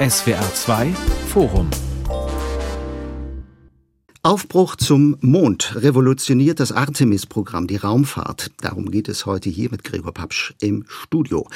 SWR 2 Forum Aufbruch zum Mond revolutioniert das Artemis-Programm, die Raumfahrt. Darum geht es heute hier mit Gregor Papsch im Studio.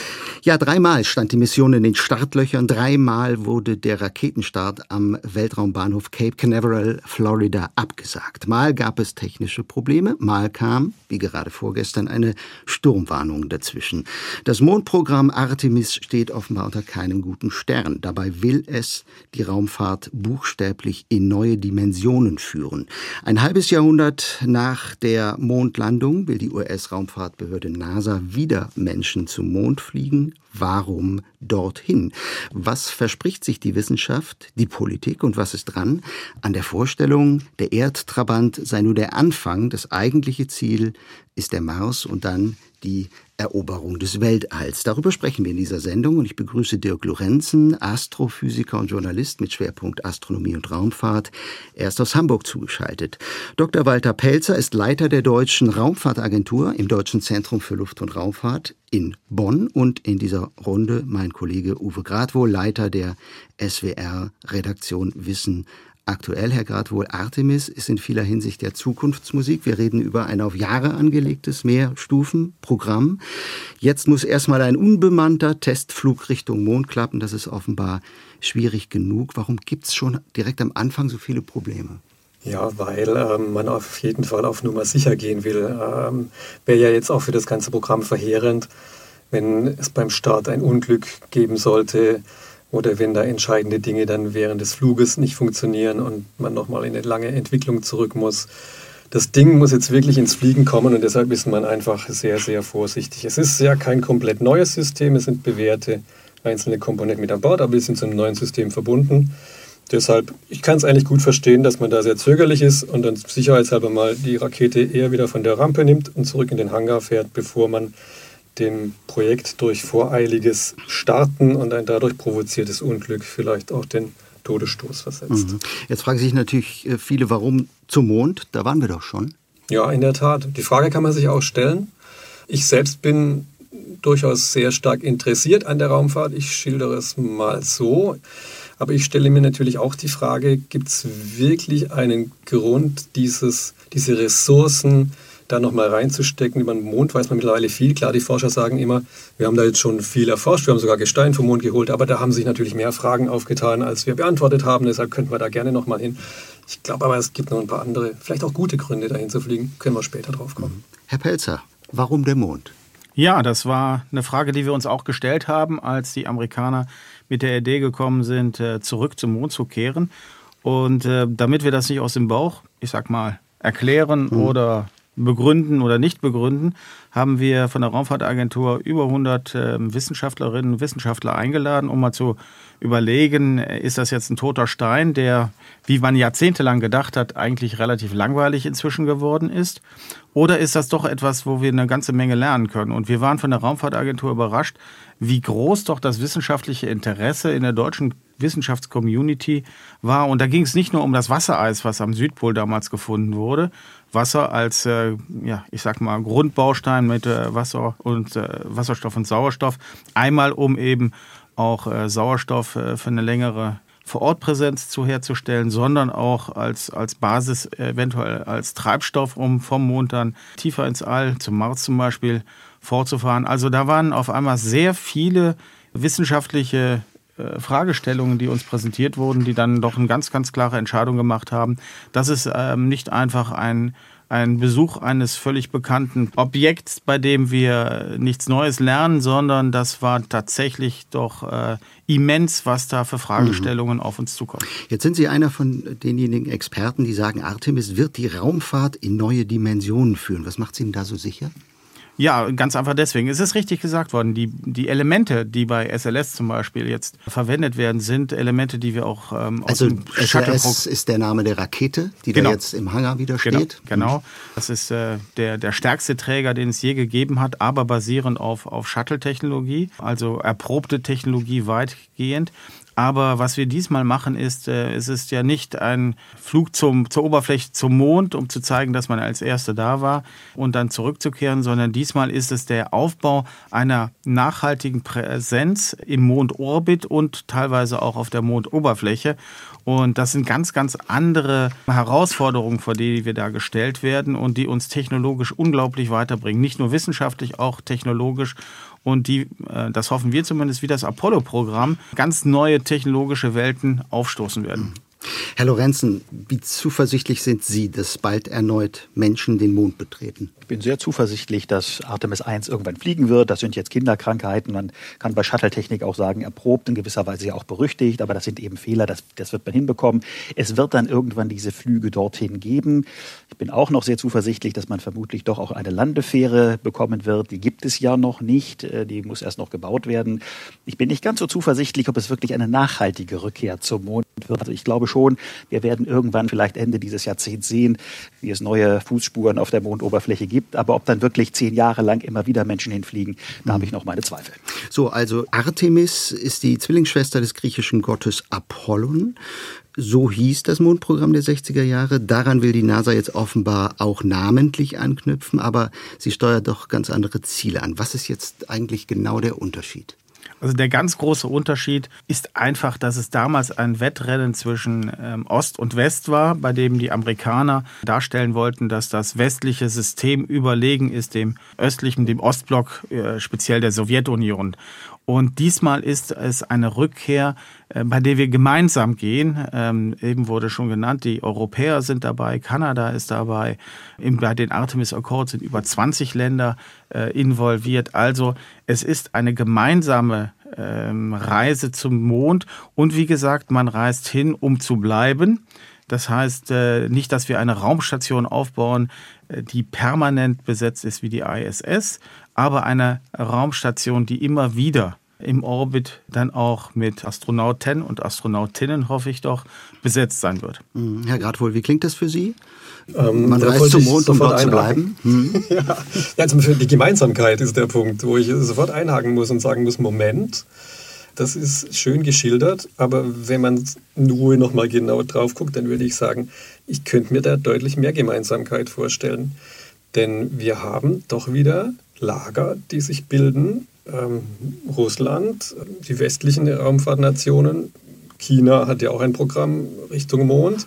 Ja, dreimal stand die Mission in den Startlöchern, dreimal wurde der Raketenstart am Weltraumbahnhof Cape Canaveral, Florida, abgesagt. Mal gab es technische Probleme, mal kam, wie gerade vorgestern, eine Sturmwarnung dazwischen. Das Mondprogramm Artemis steht offenbar unter keinem guten Stern. Dabei will es die Raumfahrt buchstäblich in neue Dimensionen führen führen. Ein halbes Jahrhundert nach der Mondlandung will die US-Raumfahrtbehörde NASA wieder Menschen zum Mond fliegen. Warum dorthin? Was verspricht sich die Wissenschaft, die Politik und was ist dran an der Vorstellung, der Erdtrabant sei nur der Anfang, das eigentliche Ziel ist der Mars und dann die Eroberung des Weltalls. Darüber sprechen wir in dieser Sendung und ich begrüße Dirk Lorenzen, Astrophysiker und Journalist mit Schwerpunkt Astronomie und Raumfahrt. Er ist aus Hamburg zugeschaltet. Dr. Walter Pelzer ist Leiter der Deutschen Raumfahrtagentur im Deutschen Zentrum für Luft- und Raumfahrt in Bonn und in dieser Runde mein Kollege Uwe Gradwohl, Leiter der SWR Redaktion Wissen Aktuell, Herr Gradwohl, Artemis ist in vieler Hinsicht der Zukunftsmusik. Wir reden über ein auf Jahre angelegtes Mehrstufenprogramm. Jetzt muss erstmal ein unbemannter Testflug Richtung Mond klappen. Das ist offenbar schwierig genug. Warum gibt es schon direkt am Anfang so viele Probleme? Ja, weil ähm, man auf jeden Fall auf Nummer sicher gehen will. Ähm, Wäre ja jetzt auch für das ganze Programm verheerend, wenn es beim Start ein Unglück geben sollte oder wenn da entscheidende Dinge dann während des Fluges nicht funktionieren und man nochmal in eine lange Entwicklung zurück muss. Das Ding muss jetzt wirklich ins Fliegen kommen und deshalb ist man einfach sehr, sehr vorsichtig. Es ist ja kein komplett neues System, es sind bewährte einzelne Komponenten mit an Bord, aber wir sind zu einem neuen System verbunden. Deshalb, ich kann es eigentlich gut verstehen, dass man da sehr zögerlich ist und dann sicherheitshalber mal die Rakete eher wieder von der Rampe nimmt und zurück in den Hangar fährt, bevor man dem Projekt durch voreiliges Starten und ein dadurch provoziertes Unglück vielleicht auch den Todesstoß versetzt. Mhm. Jetzt fragen sich natürlich äh, viele, warum zum Mond? Da waren wir doch schon. Ja, in der Tat. Die Frage kann man sich auch stellen. Ich selbst bin durchaus sehr stark interessiert an der Raumfahrt. Ich schildere es mal so. Aber ich stelle mir natürlich auch die Frage, gibt es wirklich einen Grund, dieses, diese Ressourcen da nochmal reinzustecken. Über den Mond weiß man mittlerweile viel. Klar, die Forscher sagen immer, wir haben da jetzt schon viel erforscht, wir haben sogar Gestein vom Mond geholt, aber da haben sich natürlich mehr Fragen aufgetan, als wir beantwortet haben. Deshalb könnten wir da gerne nochmal hin. Ich glaube aber, es gibt noch ein paar andere, vielleicht auch gute Gründe, dahin zu fliegen. Können wir später drauf kommen. Herr Pelzer, warum der Mond? Ja, das war eine Frage, die wir uns auch gestellt haben, als die Amerikaner mit der Idee gekommen sind, äh, zurück zum Mond zu kehren. Und äh, damit wir das nicht aus dem Bauch, ich sag mal, erklären mhm. oder begründen oder nicht begründen, haben wir von der Raumfahrtagentur über 100 äh, Wissenschaftlerinnen und Wissenschaftler eingeladen, um mal zu überlegen, ist das jetzt ein toter Stein, der, wie man jahrzehntelang gedacht hat, eigentlich relativ langweilig inzwischen geworden ist? Oder ist das doch etwas, wo wir eine ganze Menge lernen können? Und wir waren von der Raumfahrtagentur überrascht, wie groß doch das wissenschaftliche Interesse in der deutschen Wissenschaftscommunity war. Und da ging es nicht nur um das Wassereis, was am Südpol damals gefunden wurde, Wasser als, äh, ja, ich sag mal, Grundbaustein mit äh, Wasser und äh, Wasserstoff und Sauerstoff. Einmal, um eben auch äh, Sauerstoff äh, für eine längere Vorortpräsenz zu herzustellen, sondern auch als, als Basis, eventuell als Treibstoff, um vom Mond dann tiefer ins All, zum Mars zum Beispiel, fortzufahren. Also da waren auf einmal sehr viele wissenschaftliche Fragestellungen, die uns präsentiert wurden, die dann doch eine ganz, ganz klare Entscheidung gemacht haben. Das ist ähm, nicht einfach ein, ein Besuch eines völlig bekannten Objekts, bei dem wir nichts Neues lernen, sondern das war tatsächlich doch äh, immens, was da für Fragestellungen mhm. auf uns zukommen. Jetzt sind Sie einer von denjenigen Experten, die sagen, Artemis wird die Raumfahrt in neue Dimensionen führen. Was macht Sie denn da so sicher? Ja, ganz einfach deswegen. Es ist richtig gesagt worden. Die, die Elemente, die bei SLS zum Beispiel jetzt verwendet werden, sind Elemente, die wir auch ähm, aus also dem SLS ist der Name der Rakete, die genau. da jetzt im Hangar wieder genau, steht. Genau, genau. das ist äh, der, der stärkste Träger, den es je gegeben hat, aber basierend auf, auf Shuttle-Technologie, also erprobte Technologie weitgehend. Aber was wir diesmal machen, ist, äh, es ist ja nicht ein Flug zum, zur Oberfläche zum Mond, um zu zeigen, dass man als Erster da war und dann zurückzukehren, sondern diesmal ist es der Aufbau einer nachhaltigen Präsenz im Mondorbit und teilweise auch auf der Mondoberfläche. Und das sind ganz, ganz andere Herausforderungen, vor die wir da gestellt werden und die uns technologisch unglaublich weiterbringen. Nicht nur wissenschaftlich, auch technologisch und die, äh, das hoffen wir zumindest, wie das Apollo-Programm, ganz neue technologische Welten aufstoßen werden. Herr Lorenzen, wie zuversichtlich sind Sie, dass bald erneut Menschen den Mond betreten? Ich bin sehr zuversichtlich, dass Artemis 1 irgendwann fliegen wird. Das sind jetzt Kinderkrankheiten. Man kann bei Shuttle-Technik auch sagen, erprobt, in gewisser Weise ja auch berüchtigt, aber das sind eben Fehler, das, das wird man hinbekommen. Es wird dann irgendwann diese Flüge dorthin geben. Ich bin auch noch sehr zuversichtlich, dass man vermutlich doch auch eine Landefähre bekommen wird. Die gibt es ja noch nicht. Äh, die muss erst noch gebaut werden. Ich bin nicht ganz so zuversichtlich, ob es wirklich eine nachhaltige Rückkehr zum Mond wird. Also ich glaube schon, wir werden irgendwann vielleicht Ende dieses Jahrzehnts sehen, wie es neue Fußspuren auf der Mondoberfläche gibt. Aber ob dann wirklich zehn Jahre lang immer wieder Menschen hinfliegen, da habe ich noch meine Zweifel. So, also Artemis ist die Zwillingsschwester des griechischen Gottes Apollon. So hieß das Mondprogramm der 60er Jahre. Daran will die NASA jetzt offenbar auch namentlich anknüpfen, aber sie steuert doch ganz andere Ziele an. Was ist jetzt eigentlich genau der Unterschied? Also der ganz große Unterschied ist einfach, dass es damals ein Wettrennen zwischen ähm, Ost und West war, bei dem die Amerikaner darstellen wollten, dass das westliche System überlegen ist dem östlichen, dem Ostblock, äh, speziell der Sowjetunion. Und diesmal ist es eine Rückkehr, bei der wir gemeinsam gehen. Ähm, eben wurde schon genannt, die Europäer sind dabei, Kanada ist dabei. bei den Artemis Accords sind über 20 Länder äh, involviert. Also es ist eine gemeinsame ähm, Reise zum Mond. Und wie gesagt, man reist hin, um zu bleiben. Das heißt äh, nicht, dass wir eine Raumstation aufbauen, die permanent besetzt ist wie die ISS, aber eine Raumstation, die immer wieder im Orbit dann auch mit Astronauten und Astronautinnen, hoffe ich doch, besetzt sein wird. Mhm. Herr Gradwohl, wie klingt das für Sie? Ähm, Man reist zum Mond, um dort zu bleiben. Hm. ja, also die Gemeinsamkeit ist der Punkt, wo ich sofort einhaken muss und sagen muss, Moment, das ist schön geschildert, aber wenn man nur noch mal genau drauf guckt, dann würde ich sagen, ich könnte mir da deutlich mehr Gemeinsamkeit vorstellen. Denn wir haben doch wieder Lager, die sich bilden ähm, Russland, die westlichen Raumfahrtnationen, China hat ja auch ein Programm Richtung Mond.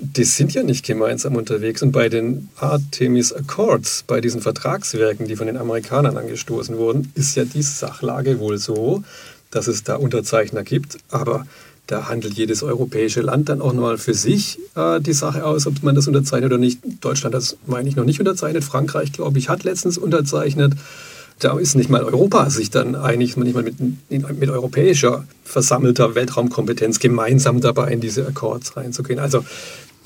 Die sind ja nicht gemeinsam unterwegs. Und bei den Artemis Accords, bei diesen Vertragswerken, die von den Amerikanern angestoßen wurden, ist ja die Sachlage wohl so, dass es da Unterzeichner gibt. Aber da handelt jedes europäische Land dann auch nochmal für sich äh, die Sache aus, ob man das unterzeichnet oder nicht. Deutschland hat das, meine ich, noch nicht unterzeichnet. Frankreich, glaube ich, hat letztens unterzeichnet da ist nicht mal Europa sich dann einig, nicht mal mit, mit europäischer versammelter Weltraumkompetenz gemeinsam dabei in diese Accords reinzugehen. Also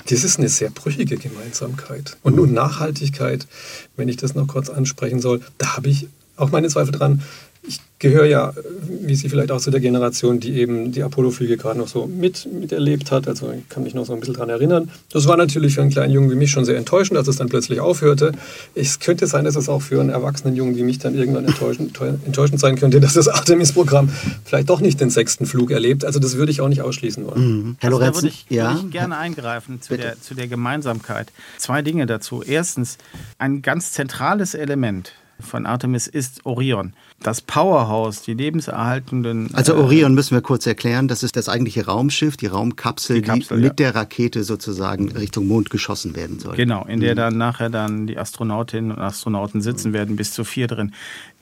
das ist eine sehr brüchige Gemeinsamkeit. Und nun Nachhaltigkeit, wenn ich das noch kurz ansprechen soll, da habe ich auch meine Zweifel dran. Ich gehöre ja, wie Sie vielleicht auch zu der Generation, die eben die Apollo-Flüge gerade noch so mit, miterlebt hat. Also ich kann mich noch so ein bisschen daran erinnern. Das war natürlich für einen kleinen Jungen wie mich schon sehr enttäuschend, als es dann plötzlich aufhörte. Es könnte sein, dass es auch für einen erwachsenen Jungen wie mich dann irgendwann enttäuschend, enttäuschend sein könnte, dass das Artemis-Programm vielleicht doch nicht den sechsten Flug erlebt. Also das würde ich auch nicht ausschließen wollen. Mhm. Herr Lorenz, also, da würde ich, ja? würde ich gerne eingreifen zu der, zu der Gemeinsamkeit. Zwei Dinge dazu. Erstens, ein ganz zentrales Element von Artemis ist Orion. Das Powerhouse, die lebenserhaltenden. Also äh, Orion müssen wir kurz erklären, das ist das eigentliche Raumschiff, die Raumkapsel, die, Kapsel, die mit ja. der Rakete sozusagen Richtung Mond geschossen werden soll. Genau, in der mhm. dann nachher dann die Astronautinnen und Astronauten sitzen mhm. werden, bis zu vier drin.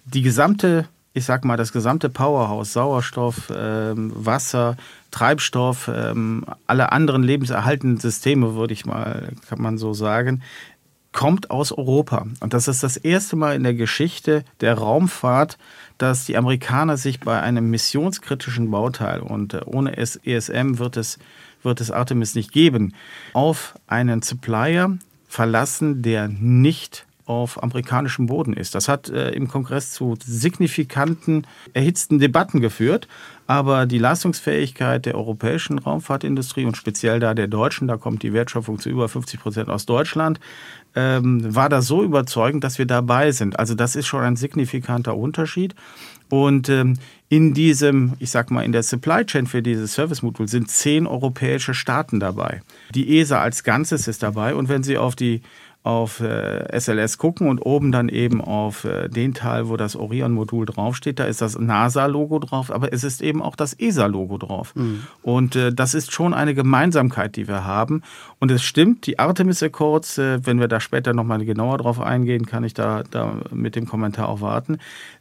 Die gesamte, ich sag mal, das gesamte Powerhouse, Sauerstoff, ähm, Wasser, Treibstoff, ähm, alle anderen lebenserhaltenden Systeme, würde ich mal, kann man so sagen, kommt aus Europa. Und das ist das erste Mal in der Geschichte der Raumfahrt, dass die Amerikaner sich bei einem missionskritischen Bauteil, und äh, ohne ESM wird es, wird es Artemis nicht geben, auf einen Supplier verlassen, der nicht auf amerikanischem Boden ist. Das hat äh, im Kongress zu signifikanten, erhitzten Debatten geführt. Aber die Leistungsfähigkeit der europäischen Raumfahrtindustrie und speziell da der deutschen, da kommt die Wertschöpfung zu über 50 Prozent aus Deutschland, ähm, war da so überzeugend, dass wir dabei sind. Also das ist schon ein signifikanter Unterschied. Und ähm, in diesem, ich sag mal, in der Supply Chain für dieses Service-Modul sind zehn europäische Staaten dabei. Die ESA als Ganzes ist dabei. Und wenn Sie auf die auf äh, SLS gucken und oben dann eben auf äh, den Teil, wo das Orion-Modul draufsteht, da ist das NASA-Logo drauf, aber es ist eben auch das ESA-Logo drauf. Mhm. Und äh, das ist schon eine Gemeinsamkeit, die wir haben. Und es stimmt, die Artemis Accords, äh, wenn wir da später nochmal genauer drauf eingehen, kann ich da, da mit dem Kommentar auch warten.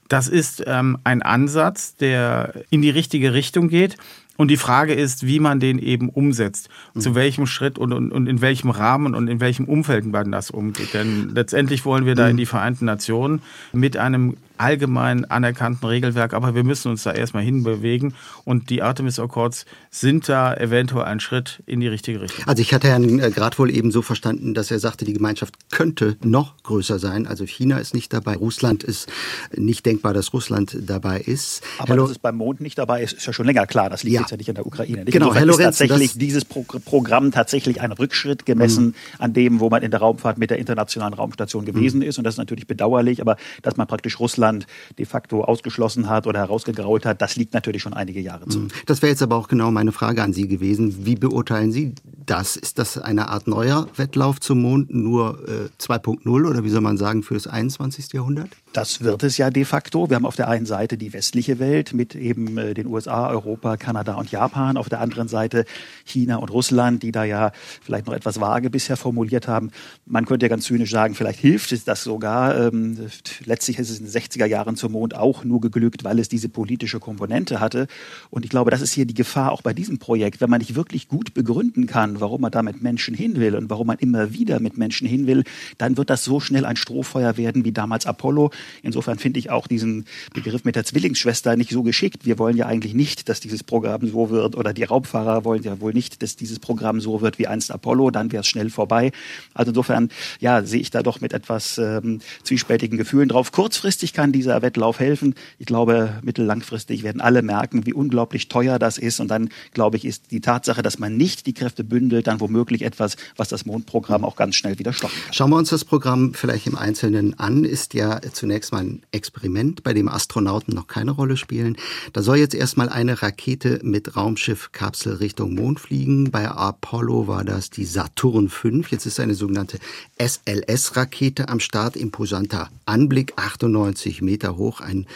Das ist ähm, ein Ansatz, der in die richtige Richtung geht. Und die Frage ist, wie man den eben umsetzt, mhm. zu welchem Schritt und, und, und, in welchem Rahmen und in welchem Umfeld man das umgeht. Denn letztendlich wollen wir da in mhm. die Vereinten Nationen mit einem allgemein anerkannten Regelwerk, aber wir müssen uns da erstmal hinbewegen und die Artemis Accords sind da eventuell ein Schritt in die richtige Richtung. Also ich hatte Herrn äh, Grad wohl eben so verstanden, dass er sagte, die Gemeinschaft könnte noch größer sein. Also China ist nicht dabei, Russland ist nicht denkbar, dass Russland dabei ist. Aber Hello dass es beim Mond nicht dabei ist, ist ja schon länger klar. Das liegt ja. jetzt ja nicht in der Ukraine. Nicht? Genau, Herr Lorenz, ist tatsächlich dieses Pro Programm tatsächlich ein Rückschritt gemessen mhm. an dem, wo man in der Raumfahrt mit der internationalen Raumstation gewesen mhm. ist. Und das ist natürlich bedauerlich, aber dass man praktisch Russland Russland de facto ausgeschlossen hat oder herausgegraut hat, das liegt natürlich schon einige Jahre zurück. Mhm. Das wäre jetzt aber auch genau meine Frage an Sie gewesen. Wie beurteilen Sie das? Ist das eine Art neuer Wettlauf zum Mond, nur äh, 2.0 oder wie soll man sagen, für das 21. Jahrhundert? Das wird es ja de facto. Wir haben auf der einen Seite die westliche Welt mit eben äh, den USA, Europa, Kanada und Japan. Auf der anderen Seite China und Russland, die da ja vielleicht noch etwas vage bisher formuliert haben. Man könnte ja ganz zynisch sagen, vielleicht hilft es das sogar. Ähm, letztlich ist es in den 60er Jahren zum Mond auch nur geglückt, weil es diese politische Komponente hatte. Und ich glaube, das ist hier die Gefahr auch bei diesem Projekt. Wenn man nicht wirklich gut begründen kann, warum man da mit Menschen hin will und warum man immer wieder mit Menschen hin will, dann wird das so schnell ein Strohfeuer werden wie damals Apollo Insofern finde ich auch diesen Begriff mit der Zwillingsschwester nicht so geschickt. Wir wollen ja eigentlich nicht, dass dieses Programm so wird oder die Raubfahrer wollen ja wohl nicht, dass dieses Programm so wird wie einst Apollo, dann wäre es schnell vorbei. Also insofern, ja, sehe ich da doch mit etwas ähm, zwiespältigen Gefühlen drauf. Kurzfristig kann dieser Wettlauf helfen. Ich glaube, mittellangfristig werden alle merken, wie unglaublich teuer das ist. Und dann, glaube ich, ist die Tatsache, dass man nicht die Kräfte bündelt, dann womöglich etwas, was das Mondprogramm auch ganz schnell wieder kann. Schauen wir uns das Programm vielleicht im Einzelnen an. Ist ja zunächst mal ein Experiment, bei dem Astronauten noch keine Rolle spielen. Da soll jetzt erstmal eine Rakete mit Raumschiffkapsel Richtung Mond fliegen. Bei Apollo war das die Saturn V. Jetzt ist eine sogenannte SLS-Rakete am Start. Imposanter Anblick, 98 Meter hoch, ein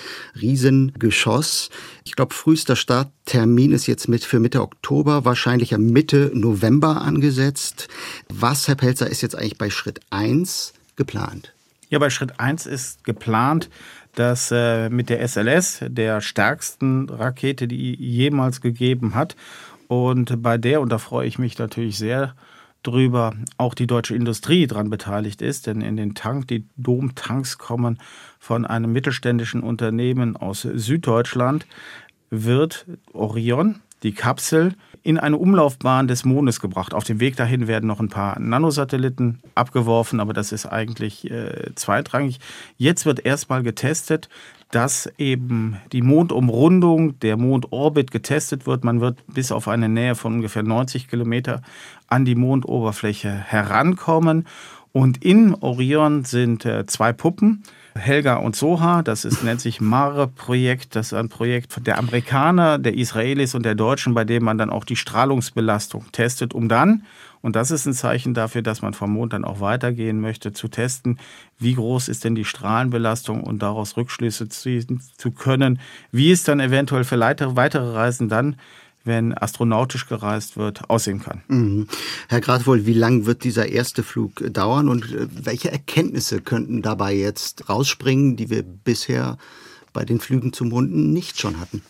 Riesengeschoss. Ich glaube, frühester Starttermin ist jetzt mit für Mitte Oktober, wahrscheinlich am Mitte November angesetzt. Was, Herr Pelzer, ist jetzt eigentlich bei Schritt 1 geplant? Ja, bei Schritt 1 ist geplant, dass äh, mit der SLS, der stärksten Rakete, die jemals gegeben hat, und bei der, und da freue ich mich natürlich sehr drüber, auch die deutsche Industrie daran beteiligt ist, denn in den Tank, die Domtanks kommen von einem mittelständischen Unternehmen aus Süddeutschland, wird Orion, die Kapsel, in eine Umlaufbahn des Mondes gebracht. Auf dem Weg dahin werden noch ein paar Nanosatelliten abgeworfen, aber das ist eigentlich äh, zweitrangig. Jetzt wird erstmal getestet, dass eben die Mondumrundung, der Mondorbit getestet wird. Man wird bis auf eine Nähe von ungefähr 90 Kilometer an die Mondoberfläche herankommen. Und in Orion sind äh, zwei Puppen Helga und Soha. Das ist, nennt sich Mare-Projekt. Das ist ein Projekt der Amerikaner, der Israelis und der Deutschen, bei dem man dann auch die Strahlungsbelastung testet, um dann, und das ist ein Zeichen dafür, dass man vom Mond dann auch weitergehen möchte, zu testen, wie groß ist denn die Strahlenbelastung und daraus Rückschlüsse ziehen zu können, wie es dann eventuell für weitere Reisen dann wenn astronautisch gereist wird, aussehen kann. Mhm. Herr Gradwohl, wie lang wird dieser erste Flug dauern und äh, welche Erkenntnisse könnten dabei jetzt rausspringen, die wir bisher bei den Flügen zum Mond nicht schon hatten?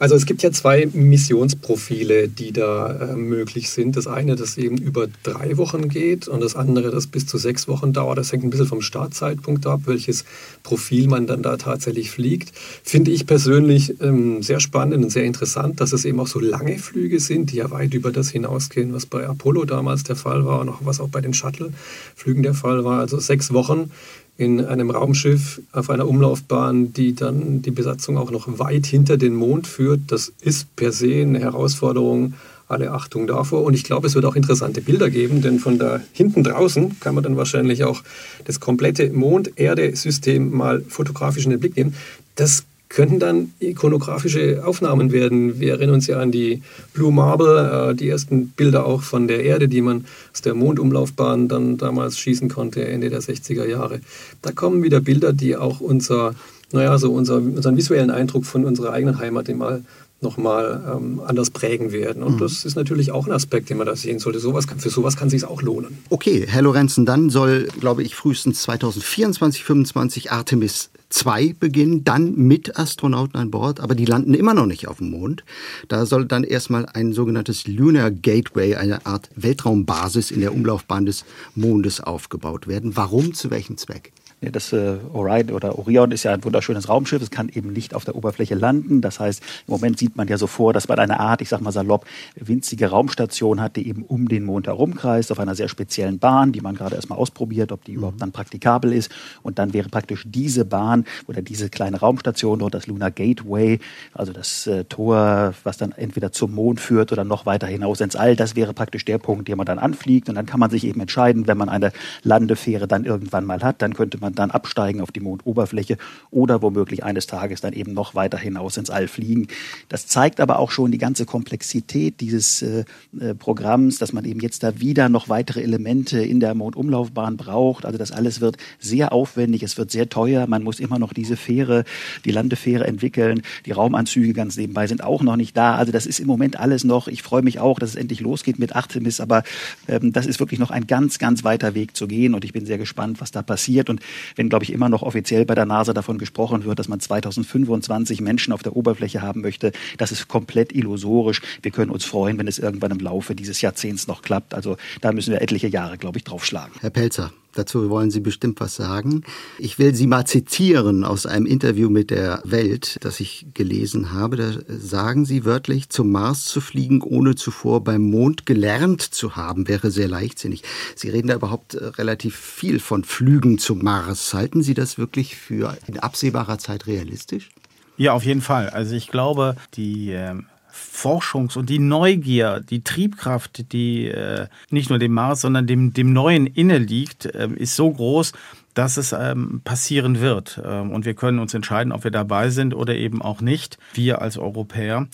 Also es gibt ja zwei Missionsprofile, die da äh, möglich sind. Das eine, das eben über drei Wochen geht und das andere, das bis zu sechs Wochen dauert. Das hängt ein bisschen vom Startzeitpunkt ab, welches Profil man dann da tatsächlich fliegt. Finde ich persönlich ähm, sehr spannend und sehr interessant, dass es eben auch so lange Flüge sind, die ja weit über das hinausgehen, was bei Apollo damals der Fall war und auch was auch bei den Shuttle-Flügen der Fall war. Also sechs Wochen in einem Raumschiff auf einer Umlaufbahn, die dann die Besatzung auch noch weit hinter den Mond führt. Das ist per se eine Herausforderung. Alle Achtung davor. Und ich glaube, es wird auch interessante Bilder geben, denn von da hinten draußen kann man dann wahrscheinlich auch das komplette Mond-Erde-System mal fotografisch in den Blick nehmen. Das könnten dann ikonografische Aufnahmen werden. Wir erinnern uns ja an die Blue Marble, äh, die ersten Bilder auch von der Erde, die man aus der Mondumlaufbahn dann damals schießen konnte, Ende der 60er Jahre. Da kommen wieder Bilder, die auch unser, naja, so unser, unseren visuellen Eindruck von unserer eigenen Heimat mal nochmal ähm, anders prägen werden. Und mhm. das ist natürlich auch ein Aspekt, den man da sehen sollte. Sowas für sowas kann es sich auch lohnen. Okay, Herr Lorenzen, dann soll, glaube ich, frühestens 2024, 2025 Artemis 2 beginnen, dann mit Astronauten an Bord, aber die landen immer noch nicht auf dem Mond. Da soll dann erstmal ein sogenanntes Lunar Gateway, eine Art Weltraumbasis in der Umlaufbahn des Mondes aufgebaut werden. Warum, zu welchem Zweck? Ja, das äh, Orion oder Orion ist ja ein wunderschönes Raumschiff. Es kann eben nicht auf der Oberfläche landen. Das heißt, im Moment sieht man ja so vor, dass man eine Art, ich sag mal salopp, winzige Raumstation hat, die eben um den Mond herumkreist, auf einer sehr speziellen Bahn, die man gerade erstmal ausprobiert, ob die mhm. überhaupt dann praktikabel ist. Und dann wäre praktisch diese Bahn oder diese kleine Raumstation dort das Lunar Gateway, also das äh, Tor, was dann entweder zum Mond führt oder noch weiter hinaus ins All. Das wäre praktisch der Punkt, den man dann anfliegt. Und dann kann man sich eben entscheiden, wenn man eine Landefähre dann irgendwann mal hat, dann könnte man man dann absteigen auf die Mondoberfläche oder womöglich eines Tages dann eben noch weiter hinaus ins All fliegen. Das zeigt aber auch schon die ganze Komplexität dieses äh, äh, Programms, dass man eben jetzt da wieder noch weitere Elemente in der Mondumlaufbahn braucht. Also das alles wird sehr aufwendig, es wird sehr teuer. Man muss immer noch diese Fähre, die Landefähre entwickeln. Die Raumanzüge ganz nebenbei sind auch noch nicht da. Also das ist im Moment alles noch. Ich freue mich auch, dass es endlich losgeht mit Artemis, aber ähm, das ist wirklich noch ein ganz, ganz weiter Weg zu gehen und ich bin sehr gespannt, was da passiert. Und wenn, glaube ich, immer noch offiziell bei der NASA davon gesprochen wird, dass man 2025 Menschen auf der Oberfläche haben möchte, das ist komplett illusorisch. Wir können uns freuen, wenn es irgendwann im Laufe dieses Jahrzehnts noch klappt. Also da müssen wir etliche Jahre, glaube ich, draufschlagen. Herr Pelzer, Dazu wollen Sie bestimmt was sagen. Ich will Sie mal zitieren aus einem Interview mit der Welt, das ich gelesen habe. Da sagen Sie wörtlich, zum Mars zu fliegen, ohne zuvor beim Mond gelernt zu haben, wäre sehr leichtsinnig. Sie reden da überhaupt äh, relativ viel von Flügen zum Mars. Halten Sie das wirklich für in absehbarer Zeit realistisch? Ja, auf jeden Fall. Also ich glaube, die ähm, Forschungs- und die Neugier, die Triebkraft, die äh, nicht nur dem Mars, sondern dem, dem Neuen inne liegt, äh, ist so groß, dass es ähm, passieren wird. Ähm, und wir können uns entscheiden, ob wir dabei sind oder eben auch nicht, wir als Europäer.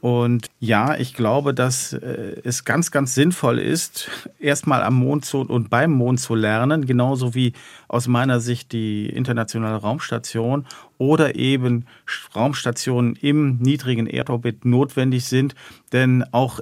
Und ja, ich glaube, dass äh, es ganz, ganz sinnvoll ist, erstmal am Mond zu und beim Mond zu lernen, genauso wie aus meiner Sicht die internationale Raumstation oder eben Raumstationen im niedrigen Erdorbit notwendig sind. Denn auch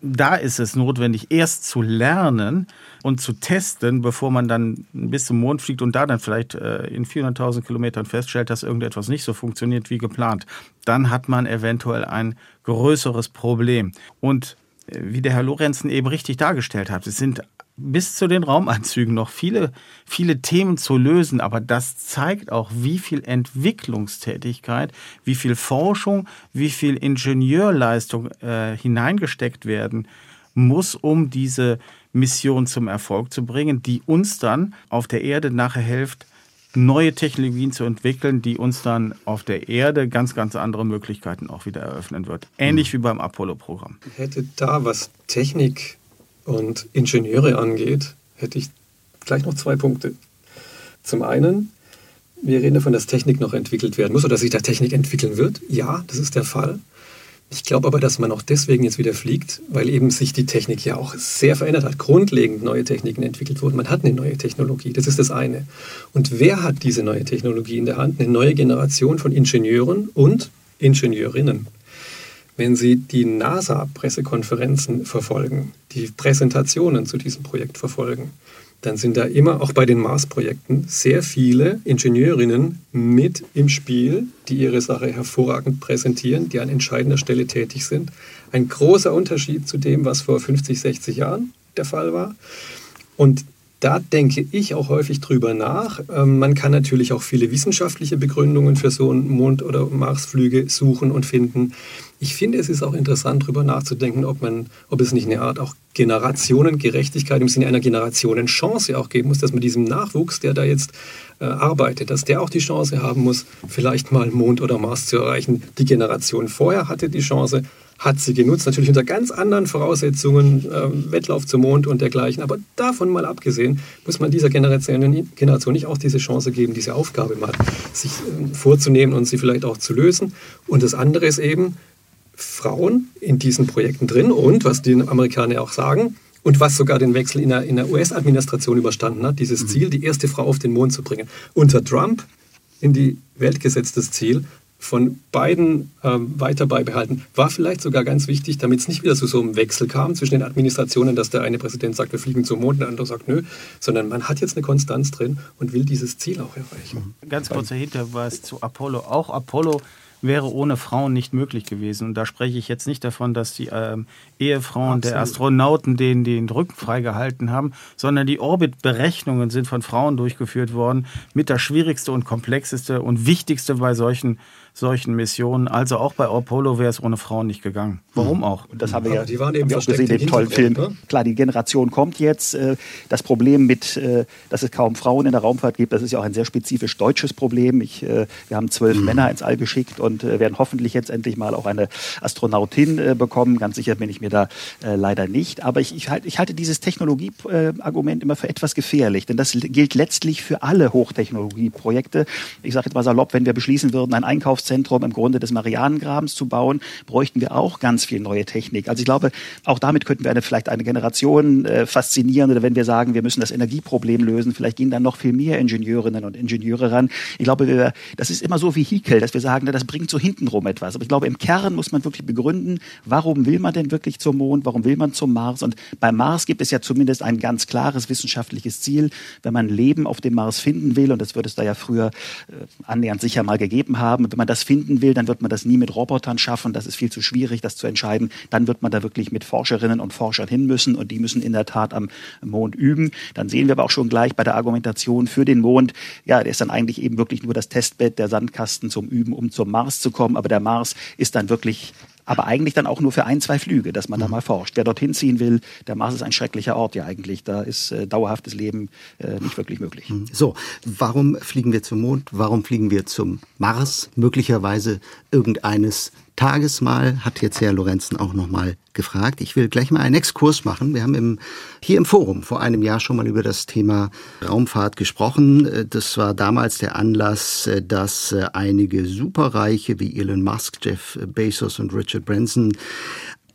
da ist es notwendig, erst zu lernen und zu testen, bevor man dann bis zum Mond fliegt und da dann vielleicht äh, in 400.000 Kilometern feststellt, dass irgendetwas nicht so funktioniert wie geplant. Dann hat man eventuell ein größeres Problem. Und äh, wie der Herr Lorenzen eben richtig dargestellt hat, es sind bis zu den Raumanzügen noch viele, viele Themen zu lösen, aber das zeigt auch, wie viel Entwicklungstätigkeit, wie viel Forschung, wie viel Ingenieurleistung äh, hineingesteckt werden muss, um diese Mission zum Erfolg zu bringen, die uns dann auf der Erde nachher hilft, neue Technologien zu entwickeln, die uns dann auf der Erde ganz, ganz andere Möglichkeiten auch wieder eröffnen wird. Ähnlich mhm. wie beim Apollo-Programm. Hätte da, was Technik und Ingenieure angeht, hätte ich gleich noch zwei Punkte. Zum einen, wir reden davon, dass Technik noch entwickelt werden muss oder dass sich da Technik entwickeln wird. Ja, das ist der Fall. Ich glaube aber, dass man auch deswegen jetzt wieder fliegt, weil eben sich die Technik ja auch sehr verändert hat. Grundlegend neue Techniken entwickelt wurden. Man hat eine neue Technologie. Das ist das eine. Und wer hat diese neue Technologie in der Hand? Eine neue Generation von Ingenieuren und Ingenieurinnen. Wenn Sie die NASA-Pressekonferenzen verfolgen, die Präsentationen zu diesem Projekt verfolgen, dann sind da immer auch bei den Mars-Projekten sehr viele Ingenieurinnen mit im Spiel, die ihre Sache hervorragend präsentieren, die an entscheidender Stelle tätig sind. Ein großer Unterschied zu dem, was vor 50, 60 Jahren der Fall war. Und da denke ich auch häufig drüber nach. Ähm, man kann natürlich auch viele wissenschaftliche Begründungen für so Mond- oder Marsflüge suchen und finden. Ich finde, es ist auch interessant, darüber nachzudenken, ob, man, ob es nicht eine Art auch Generationengerechtigkeit im Sinne einer Generationenchance auch geben muss, dass man diesem Nachwuchs, der da jetzt äh, arbeitet, dass der auch die Chance haben muss, vielleicht mal Mond oder Mars zu erreichen. Die Generation vorher hatte die Chance, hat sie genutzt, natürlich unter ganz anderen Voraussetzungen, äh, Wettlauf zum Mond und dergleichen. Aber davon mal abgesehen, muss man dieser Generation, Generation nicht auch diese Chance geben, diese Aufgabe mal sich äh, vorzunehmen und sie vielleicht auch zu lösen. Und das andere ist eben, Frauen in diesen Projekten drin und, was die Amerikaner auch sagen, und was sogar den Wechsel in der, in der US-Administration überstanden hat, dieses mhm. Ziel, die erste Frau auf den Mond zu bringen. Unter Trump in die Welt gesetztes Ziel, von beiden ähm, weiter beibehalten. War vielleicht sogar ganz wichtig, damit es nicht wieder zu so einem Wechsel kam zwischen den Administrationen, dass der eine Präsident sagt, wir fliegen zum Mond, der andere sagt, nö, sondern man hat jetzt eine Konstanz drin und will dieses Ziel auch erreichen. Ganz kurzer Hinterweis zu Apollo. Auch Apollo wäre ohne Frauen nicht möglich gewesen. Und da spreche ich jetzt nicht davon, dass die ähm, Ehefrauen Absolut. der Astronauten denen den Rücken freigehalten haben, sondern die Orbitberechnungen sind von Frauen durchgeführt worden, mit das schwierigste und komplexeste und wichtigste bei solchen solchen Missionen. Also auch bei Apollo wäre es ohne Frauen nicht gegangen. Warum auch? Und das haben wir ja die waren eben auch gesehen, den tollen Film. Ne? Klar, die Generation kommt jetzt. Äh, das Problem mit, äh, dass es kaum Frauen in der Raumfahrt gibt, das ist ja auch ein sehr spezifisch deutsches Problem. Ich, äh, wir haben zwölf mhm. Männer ins All geschickt und werden hoffentlich jetzt endlich mal auch eine Astronautin bekommen. Ganz sicher bin ich mir da leider nicht. Aber ich, ich, halt, ich halte dieses Technologieargument immer für etwas gefährlich, denn das gilt letztlich für alle Hochtechnologieprojekte. Ich sage jetzt mal salopp, wenn wir beschließen würden, ein Einkaufs Forschungszentrum im Grunde des Marianengrabens zu bauen, bräuchten wir auch ganz viel neue Technik. Also ich glaube, auch damit könnten wir eine, vielleicht eine Generation äh, faszinieren oder wenn wir sagen, wir müssen das Energieproblem lösen, vielleicht gehen dann noch viel mehr Ingenieurinnen und Ingenieure ran. Ich glaube, wir, das ist immer so Vehikel, dass wir sagen, das bringt so hintenrum etwas. Aber ich glaube, im Kern muss man wirklich begründen, warum will man denn wirklich zum Mond, warum will man zum Mars? Und beim Mars gibt es ja zumindest ein ganz klares wissenschaftliches Ziel, wenn man Leben auf dem Mars finden will, und das wird es da ja früher äh, annähernd sicher mal gegeben haben, wenn man das finden will, dann wird man das nie mit Robotern schaffen. Das ist viel zu schwierig, das zu entscheiden. Dann wird man da wirklich mit Forscherinnen und Forschern hin müssen und die müssen in der Tat am Mond üben. Dann sehen wir aber auch schon gleich bei der Argumentation für den Mond, ja, der ist dann eigentlich eben wirklich nur das Testbett, der Sandkasten zum Üben, um zum Mars zu kommen. Aber der Mars ist dann wirklich aber eigentlich dann auch nur für ein, zwei Flüge, dass man mhm. da mal forscht. Wer dorthin ziehen will, der Mars ist ein schrecklicher Ort ja eigentlich. Da ist äh, dauerhaftes Leben äh, nicht wirklich möglich. Mhm. So, warum fliegen wir zum Mond? Warum fliegen wir zum Mars? Möglicherweise irgendeines Tagesmal hat jetzt Herr Lorenzen auch noch mal gefragt. Ich will gleich mal einen Exkurs machen. Wir haben im, hier im Forum vor einem Jahr schon mal über das Thema Raumfahrt gesprochen. Das war damals der Anlass, dass einige Superreiche wie Elon Musk, Jeff Bezos und Richard Branson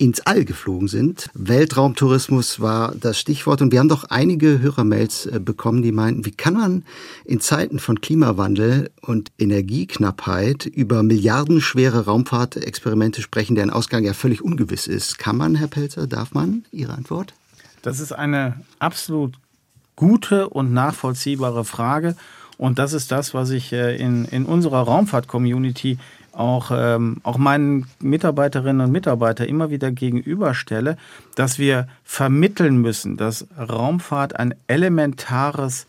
ins All geflogen sind. Weltraumtourismus war das Stichwort und wir haben doch einige Hörermails äh, bekommen, die meinten, wie kann man in Zeiten von Klimawandel und Energieknappheit über milliardenschwere Raumfahrtexperimente sprechen, deren Ausgang ja völlig ungewiss ist. Kann man, Herr Pelzer, darf man? Ihre Antwort? Das ist eine absolut gute und nachvollziehbare Frage. Und das ist das, was ich äh, in, in unserer Raumfahrt-Community auch, ähm, auch meinen Mitarbeiterinnen und Mitarbeitern immer wieder gegenüberstelle, dass wir vermitteln müssen, dass Raumfahrt ein elementares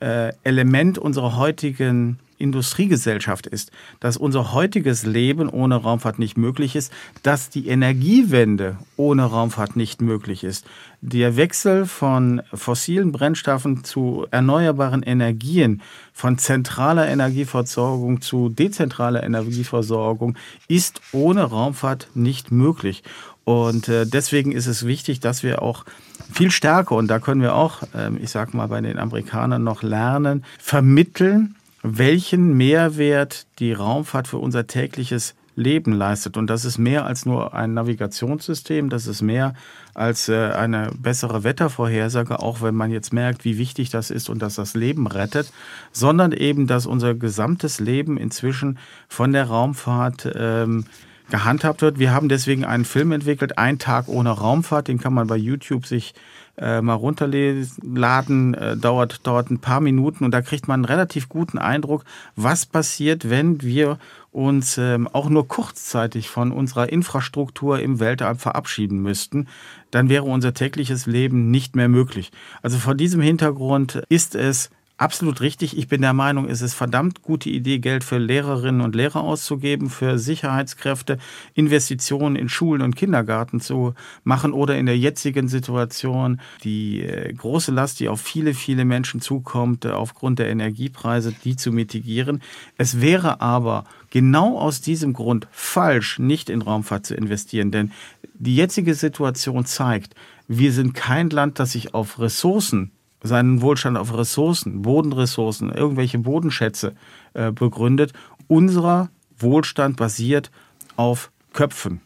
äh, Element unserer heutigen Industriegesellschaft ist, dass unser heutiges Leben ohne Raumfahrt nicht möglich ist, dass die Energiewende ohne Raumfahrt nicht möglich ist. Der Wechsel von fossilen Brennstoffen zu erneuerbaren Energien, von zentraler Energieversorgung zu dezentraler Energieversorgung ist ohne Raumfahrt nicht möglich. Und äh, deswegen ist es wichtig, dass wir auch viel stärker, und da können wir auch, ähm, ich sag mal, bei den Amerikanern noch lernen, vermitteln, welchen Mehrwert die Raumfahrt für unser tägliches Leben leistet. Und das ist mehr als nur ein Navigationssystem, das ist mehr als äh, eine bessere Wettervorhersage, auch wenn man jetzt merkt, wie wichtig das ist und dass das Leben rettet, sondern eben, dass unser gesamtes Leben inzwischen von der Raumfahrt ähm, gehandhabt wird. Wir haben deswegen einen Film entwickelt, Ein Tag ohne Raumfahrt, den kann man bei YouTube sich äh, mal runterladen, äh, dauert, dauert ein paar Minuten und da kriegt man einen relativ guten Eindruck, was passiert, wenn wir uns ähm, auch nur kurzzeitig von unserer Infrastruktur im Weltall verabschieden müssten, dann wäre unser tägliches Leben nicht mehr möglich. Also vor diesem Hintergrund ist es Absolut richtig. Ich bin der Meinung, es ist verdammt gute Idee, Geld für Lehrerinnen und Lehrer auszugeben, für Sicherheitskräfte, Investitionen in Schulen und Kindergarten zu machen oder in der jetzigen Situation die äh, große Last, die auf viele, viele Menschen zukommt, äh, aufgrund der Energiepreise, die zu mitigieren. Es wäre aber genau aus diesem Grund falsch, nicht in Raumfahrt zu investieren, denn die jetzige Situation zeigt, wir sind kein Land, das sich auf Ressourcen seinen Wohlstand auf Ressourcen, Bodenressourcen, irgendwelche Bodenschätze äh, begründet. Unserer Wohlstand basiert auf Köpfen.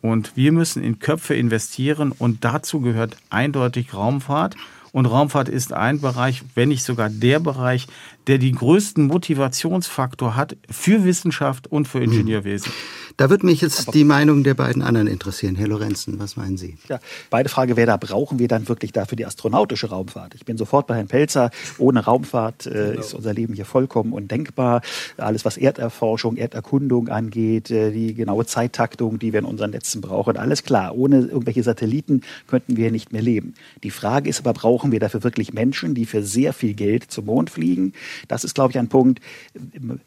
Und wir müssen in Köpfe investieren und dazu gehört eindeutig Raumfahrt. Und Raumfahrt ist ein Bereich, wenn nicht sogar der Bereich, der den größten Motivationsfaktor hat für Wissenschaft und für Ingenieurwesen. Da würde mich jetzt Aber die Meinung der beiden anderen interessieren. Herr Lorenzen, was meinen Sie? Ja, beide Frage wäre da, brauchen wir dann wirklich dafür die astronautische Raumfahrt? Ich bin sofort bei Herrn Pelzer. Ohne Raumfahrt äh, genau. ist unser Leben hier vollkommen undenkbar. Alles, was Erderforschung, Erderkundung angeht, äh, die genaue Zeittaktung, die wir in unseren Netzen brauchen, alles klar. Ohne irgendwelche Satelliten könnten wir nicht mehr leben. Die Frage ist aber, brauchen wir dafür wirklich Menschen, die für sehr viel Geld zum Mond fliegen? Das ist, glaube ich, ein Punkt.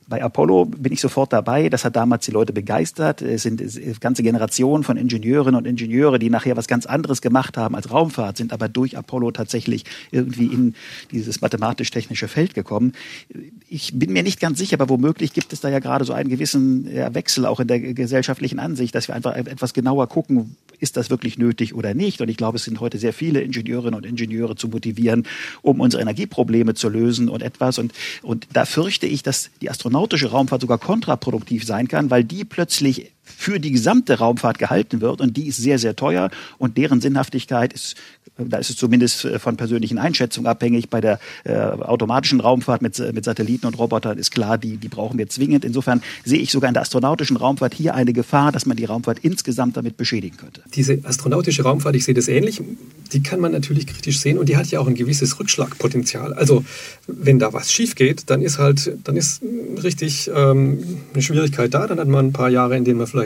Bei Apollo bin ich sofort dabei. Das hat damals die Leute begeistert begeistert. Es sind ganze Generationen von Ingenieurinnen und Ingenieure, die nachher was ganz anderes gemacht haben als Raumfahrt, sind aber durch Apollo tatsächlich irgendwie in dieses mathematisch-technische Feld gekommen. Ich bin mir nicht ganz sicher, aber womöglich gibt es da ja gerade so einen gewissen Wechsel auch in der gesellschaftlichen Ansicht, dass wir einfach etwas genauer gucken, ist das wirklich nötig oder nicht. Und ich glaube, es sind heute sehr viele Ingenieurinnen und Ingenieure zu motivieren, um unsere Energieprobleme zu lösen und etwas. Und, und da fürchte ich, dass die astronautische Raumfahrt sogar kontraproduktiv sein kann, weil die plötzlich letztlich für die gesamte Raumfahrt gehalten wird und die ist sehr, sehr teuer und deren Sinnhaftigkeit ist, da ist es zumindest äh, von persönlichen Einschätzungen abhängig. Bei der äh, automatischen Raumfahrt mit, mit Satelliten und Robotern ist klar, die, die brauchen wir zwingend. Insofern sehe ich sogar in der astronautischen Raumfahrt hier eine Gefahr, dass man die Raumfahrt insgesamt damit beschädigen könnte. Diese astronautische Raumfahrt, ich sehe das ähnlich, die kann man natürlich kritisch sehen und die hat ja auch ein gewisses Rückschlagpotenzial. Also wenn da was schief geht, dann ist halt, dann ist richtig ähm, eine Schwierigkeit da. Dann hat man ein paar Jahre, in denen man vielleicht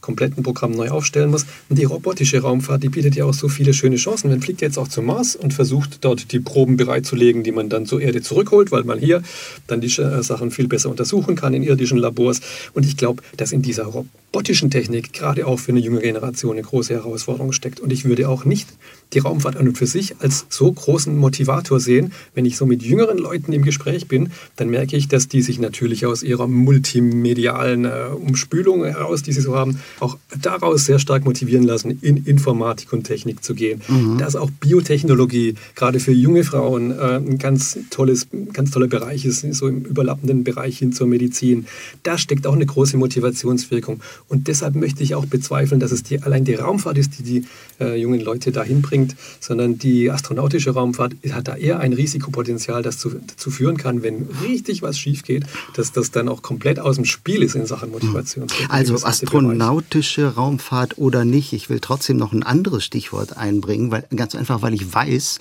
komplett ein Programm neu aufstellen muss. Und die robotische Raumfahrt, die bietet ja auch so viele schöne Chancen. Man fliegt jetzt auch zum Mars und versucht dort die Proben bereitzulegen, die man dann zur Erde zurückholt, weil man hier dann die äh, Sachen viel besser untersuchen kann in irdischen Labors. Und ich glaube, dass in dieser robotischen Technik gerade auch für eine junge Generation eine große Herausforderung steckt. Und ich würde auch nicht die Raumfahrt an und für sich als so großen Motivator sehen. Wenn ich so mit jüngeren Leuten im Gespräch bin, dann merke ich, dass die sich natürlich aus ihrer multimedialen äh, Umspülung heraus, die sie so haben, auch daraus sehr stark motivieren lassen, in Informatik und Technik zu gehen. Mhm. Dass auch Biotechnologie gerade für junge Frauen äh, ein ganz tolles, ganz toller Bereich ist, so im überlappenden Bereich hin zur Medizin. Da steckt auch eine große Motivationswirkung. Und deshalb möchte ich auch bezweifeln, dass es die, allein die Raumfahrt ist, die die äh, jungen Leute dahin bringt, sondern die astronautische Raumfahrt hat da eher ein Risikopotenzial, das zu, dazu führen kann, wenn richtig was schief geht, dass das dann auch komplett aus dem Spiel ist in Sachen Motivation. Also astronautische Raumfahrt oder nicht, ich will trotzdem noch ein anderes Stichwort einbringen, weil, ganz einfach, weil ich weiß,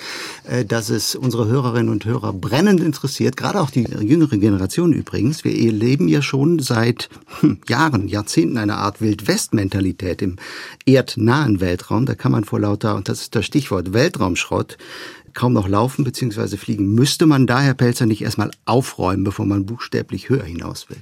äh, dass es unsere Hörerinnen und Hörer brennend interessiert, gerade auch die jüngere Generation übrigens. Wir leben ja schon seit hm, Jahren, Jahrzehnten eine Art Wildwest-Mentalität im erdnahen Weltraum. Da kann man vor lauter, und das ist das Stichwort Weltraumschrott, kaum noch laufen bzw. fliegen. Müsste man da, Herr Pelzer, nicht erstmal aufräumen, bevor man buchstäblich höher hinaus will?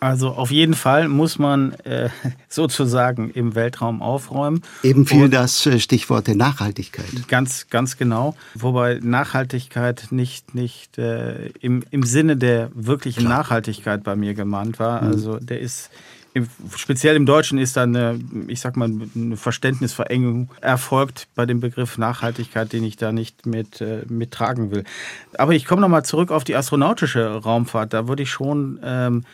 Also auf jeden Fall muss man äh, sozusagen im Weltraum aufräumen. Eben fiel Und das äh, Stichwort der Nachhaltigkeit. Ganz, ganz genau. Wobei Nachhaltigkeit nicht, nicht äh, im, im Sinne der wirklichen Klar. Nachhaltigkeit bei mir gemeint war. Mhm. Also der ist speziell im Deutschen ist da eine, ich sag mal, eine Verständnisverengung erfolgt bei dem Begriff Nachhaltigkeit, den ich da nicht mit äh, mittragen will. Aber ich komme nochmal zurück auf die astronautische Raumfahrt. Da würde ich schon ähm,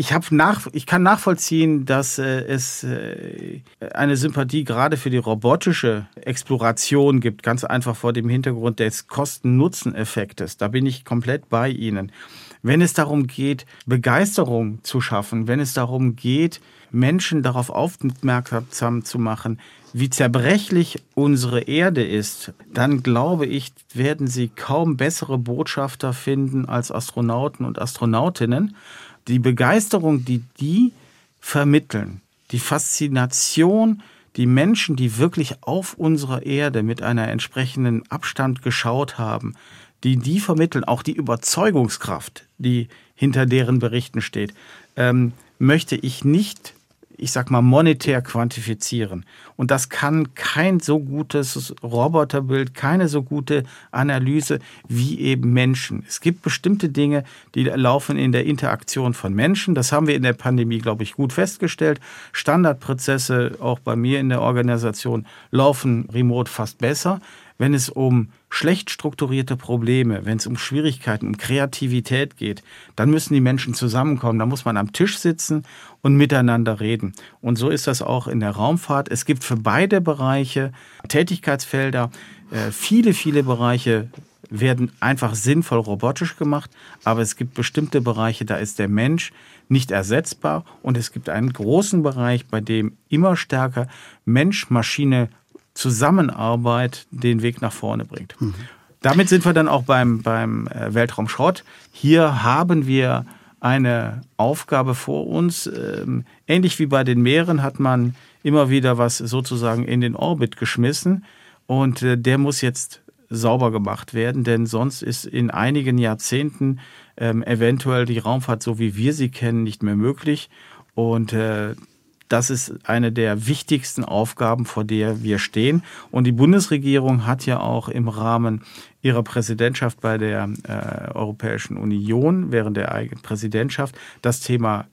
ich nach, ich kann nachvollziehen, dass äh, es äh, eine Sympathie gerade für die robotische Exploration gibt, ganz einfach vor dem Hintergrund des Kosten-Nutzen-Effektes. Da bin ich komplett bei Ihnen. Wenn es darum geht, Begeisterung zu schaffen, wenn es darum geht, Menschen darauf aufmerksam zu machen, wie zerbrechlich unsere Erde ist, dann glaube ich, werden Sie kaum bessere Botschafter finden als Astronauten und Astronautinnen die Begeisterung, die die vermitteln, die Faszination, die Menschen, die wirklich auf unserer Erde mit einer entsprechenden Abstand geschaut haben, die die vermitteln, auch die Überzeugungskraft, die hinter deren Berichten steht, ähm, möchte ich nicht ich sag mal, monetär quantifizieren. Und das kann kein so gutes Roboterbild, keine so gute Analyse wie eben Menschen. Es gibt bestimmte Dinge, die laufen in der Interaktion von Menschen. Das haben wir in der Pandemie, glaube ich, gut festgestellt. Standardprozesse, auch bei mir in der Organisation, laufen remote fast besser. Wenn es um schlecht strukturierte Probleme, wenn es um Schwierigkeiten, um Kreativität geht, dann müssen die Menschen zusammenkommen. Da muss man am Tisch sitzen und miteinander reden. Und so ist das auch in der Raumfahrt. Es gibt für beide Bereiche Tätigkeitsfelder. Äh, viele, viele Bereiche werden einfach sinnvoll robotisch gemacht, aber es gibt bestimmte Bereiche, da ist der Mensch nicht ersetzbar und es gibt einen großen Bereich, bei dem immer stärker Mensch-Maschine Zusammenarbeit den Weg nach vorne bringt. Mhm. Damit sind wir dann auch beim, beim äh, Weltraumschrott. Hier haben wir eine Aufgabe vor uns. Ähm, ähnlich wie bei den Meeren hat man immer wieder was sozusagen in den Orbit geschmissen und äh, der muss jetzt sauber gemacht werden, denn sonst ist in einigen Jahrzehnten ähm, eventuell die Raumfahrt, so wie wir sie kennen, nicht mehr möglich. Und äh, das ist eine der wichtigsten Aufgaben, vor der wir stehen. Und die Bundesregierung hat ja auch im Rahmen ihrer Präsidentschaft bei der äh, Europäischen Union während der eigenen Präsidentschaft das Thema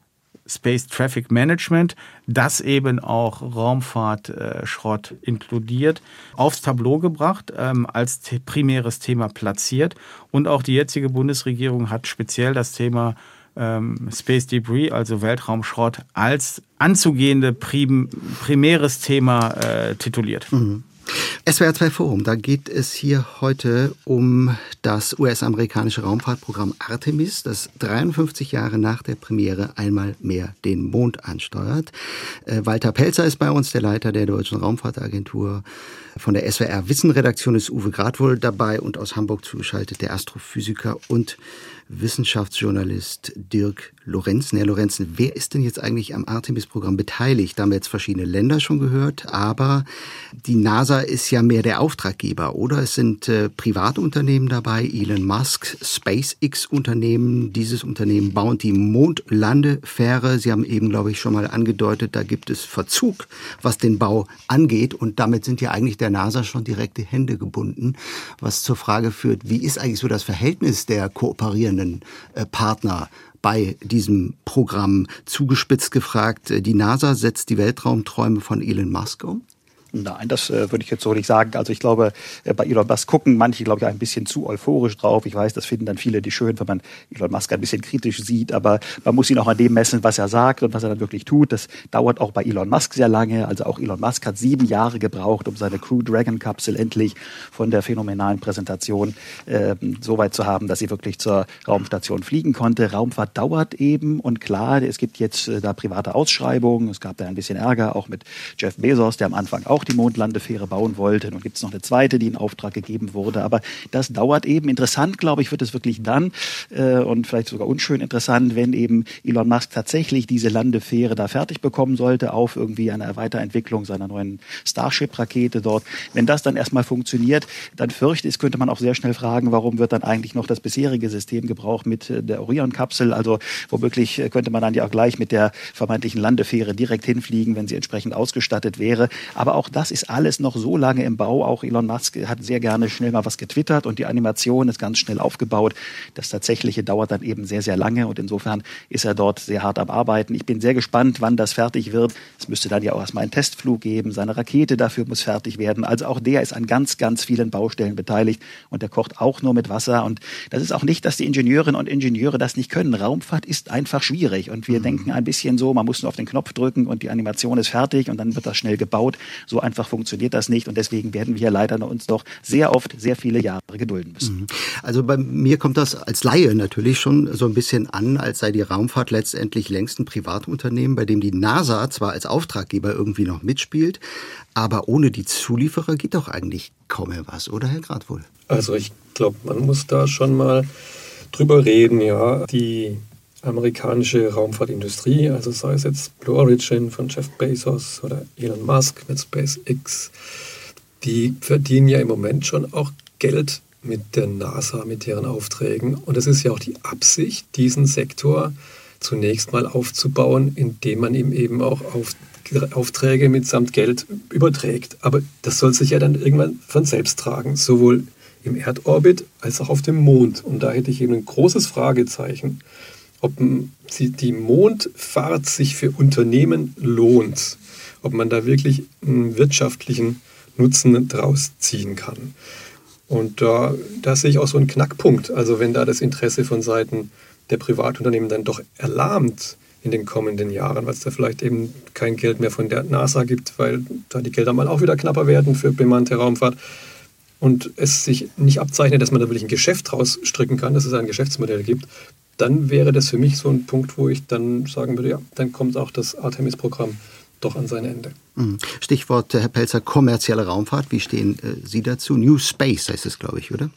Space Traffic Management, das eben auch Raumfahrtschrott äh, inkludiert, aufs Tableau gebracht, ähm, als primäres Thema platziert. Und auch die jetzige Bundesregierung hat speziell das Thema ähm, Space Debris, also Weltraumschrott, als anzugehende prim primäres Thema äh, tituliert. Mhm. SWR 2 Forum, da geht es hier heute um das US-amerikanische Raumfahrtprogramm Artemis, das 53 Jahre nach der Premiere einmal mehr den Mond ansteuert. Äh, Walter Pelzer ist bei uns, der Leiter der Deutschen Raumfahrtagentur. Von der SWR Wissenredaktion ist Uwe Gradwohl dabei und aus Hamburg zugeschaltet der Astrophysiker und Wissenschaftsjournalist Dirk Lorenzen. Herr Lorenzen, wer ist denn jetzt eigentlich am Artemis-Programm beteiligt? Da haben wir jetzt verschiedene Länder schon gehört, aber die NASA ist ja mehr der Auftraggeber, oder? Es sind äh, Privatunternehmen dabei, Elon Musk, SpaceX-Unternehmen. Dieses Unternehmen baut die Mondlandefähre. Sie haben eben, glaube ich, schon mal angedeutet, da gibt es Verzug, was den Bau angeht. Und damit sind ja eigentlich der NASA schon direkte Hände gebunden, was zur Frage führt, wie ist eigentlich so das Verhältnis der kooperierenden koopierenden äh, Partner bei diesem Programm. Zugespitzt gefragt, äh, die NASA setzt die Weltraumträume von Elon Musk um? Nein, das äh, würde ich jetzt so nicht sagen. Also ich glaube, äh, bei Elon Musk gucken manche, glaube ich, ein bisschen zu euphorisch drauf. Ich weiß, das finden dann viele die schön, wenn man Elon Musk ein bisschen kritisch sieht, aber man muss ihn auch an dem messen, was er sagt und was er dann wirklich tut. Das dauert auch bei Elon Musk sehr lange. Also auch Elon Musk hat sieben Jahre gebraucht, um seine Crew Dragon Kapsel endlich von der phänomenalen Präsentation äh, so weit zu haben, dass sie wirklich zur Raumstation fliegen konnte. Raumfahrt dauert eben und klar, es gibt jetzt äh, da private Ausschreibungen. Es gab da ein bisschen Ärger auch mit Jeff Bezos, der am Anfang auch die Mondlandefähre bauen wollte. Nun gibt es noch eine zweite, die in Auftrag gegeben wurde. Aber das dauert eben. Interessant, glaube ich, wird es wirklich dann äh, und vielleicht sogar unschön interessant, wenn eben Elon Musk tatsächlich diese Landefähre da fertig bekommen sollte auf irgendwie einer Weiterentwicklung seiner neuen Starship-Rakete dort. Wenn das dann erstmal funktioniert, dann fürchte ich, könnte man auch sehr schnell fragen, warum wird dann eigentlich noch das bisherige System gebraucht mit äh, der Orion-Kapsel? Also womöglich äh, könnte man dann ja auch gleich mit der vermeintlichen Landefähre direkt hinfliegen, wenn sie entsprechend ausgestattet wäre. Aber auch das ist alles noch so lange im Bau. Auch Elon Musk hat sehr gerne schnell mal was getwittert und die Animation ist ganz schnell aufgebaut. Das Tatsächliche dauert dann eben sehr, sehr lange und insofern ist er dort sehr hart am Arbeiten. Ich bin sehr gespannt, wann das fertig wird. Es müsste dann ja auch erstmal einen Testflug geben. Seine Rakete dafür muss fertig werden. Also auch der ist an ganz, ganz vielen Baustellen beteiligt und der kocht auch nur mit Wasser. Und das ist auch nicht, dass die Ingenieurinnen und Ingenieure das nicht können. Raumfahrt ist einfach schwierig und wir mhm. denken ein bisschen so, man muss nur auf den Knopf drücken und die Animation ist fertig und dann wird das schnell gebaut. So einfach funktioniert das nicht und deswegen werden wir leider uns doch sehr oft sehr viele Jahre gedulden müssen. Mhm. Also bei mir kommt das als Laie natürlich schon so ein bisschen an, als sei die Raumfahrt letztendlich längst ein Privatunternehmen, bei dem die NASA zwar als Auftraggeber irgendwie noch mitspielt, aber ohne die Zulieferer geht doch eigentlich kaum mehr was, oder Herr Gradwohl? Also ich glaube, man muss da schon mal drüber reden, ja. Die amerikanische Raumfahrtindustrie, also sei es jetzt Blue Origin von Jeff Bezos oder Elon Musk mit SpaceX, die verdienen ja im Moment schon auch Geld mit der NASA, mit deren Aufträgen. Und es ist ja auch die Absicht, diesen Sektor zunächst mal aufzubauen, indem man ihm eben auch auf, Aufträge mitsamt Geld überträgt. Aber das soll sich ja dann irgendwann von selbst tragen, sowohl im Erdorbit als auch auf dem Mond. Und da hätte ich eben ein großes Fragezeichen, ob die Mondfahrt sich für Unternehmen lohnt, ob man da wirklich einen wirtschaftlichen Nutzen draus ziehen kann. Und da, da sehe ich auch so einen Knackpunkt. Also wenn da das Interesse von Seiten der Privatunternehmen dann doch erlahmt in den kommenden Jahren, weil es da vielleicht eben kein Geld mehr von der NASA gibt, weil da die Gelder mal auch wieder knapper werden für bemannte Raumfahrt und es sich nicht abzeichnet, dass man da wirklich ein Geschäft rausstricken kann, dass es ein Geschäftsmodell gibt, dann wäre das für mich so ein Punkt, wo ich dann sagen würde, ja, dann kommt auch das Artemis-Programm doch an sein Ende. Mhm. Stichwort, Herr Pelzer, kommerzielle Raumfahrt. Wie stehen äh, Sie dazu? New Space heißt es, glaube ich, oder?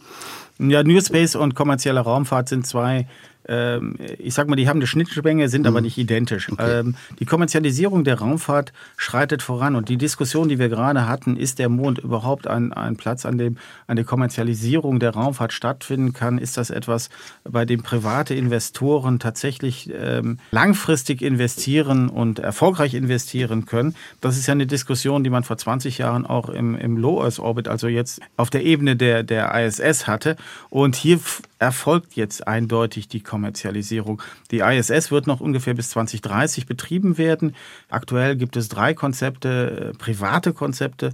Ja, New Space und kommerzielle Raumfahrt sind zwei ähm, ich sag mal, die haben eine Schnittmenge, sind aber mhm. nicht identisch. Okay. Ähm, die Kommerzialisierung der Raumfahrt schreitet voran und die Diskussion, die wir gerade hatten, ist der Mond überhaupt ein, ein Platz, an dem eine Kommerzialisierung der Raumfahrt stattfinden kann? Ist das etwas, bei dem private Investoren tatsächlich ähm, langfristig investieren und erfolgreich investieren können? Das ist ja eine Diskussion, die man vor 20 Jahren auch im, im Low Earth Orbit, also jetzt auf der Ebene der, der ISS hatte. Und hier erfolgt jetzt eindeutig die Kommerzialisierung. Die ISS wird noch ungefähr bis 2030 betrieben werden. Aktuell gibt es drei Konzepte, äh, private Konzepte,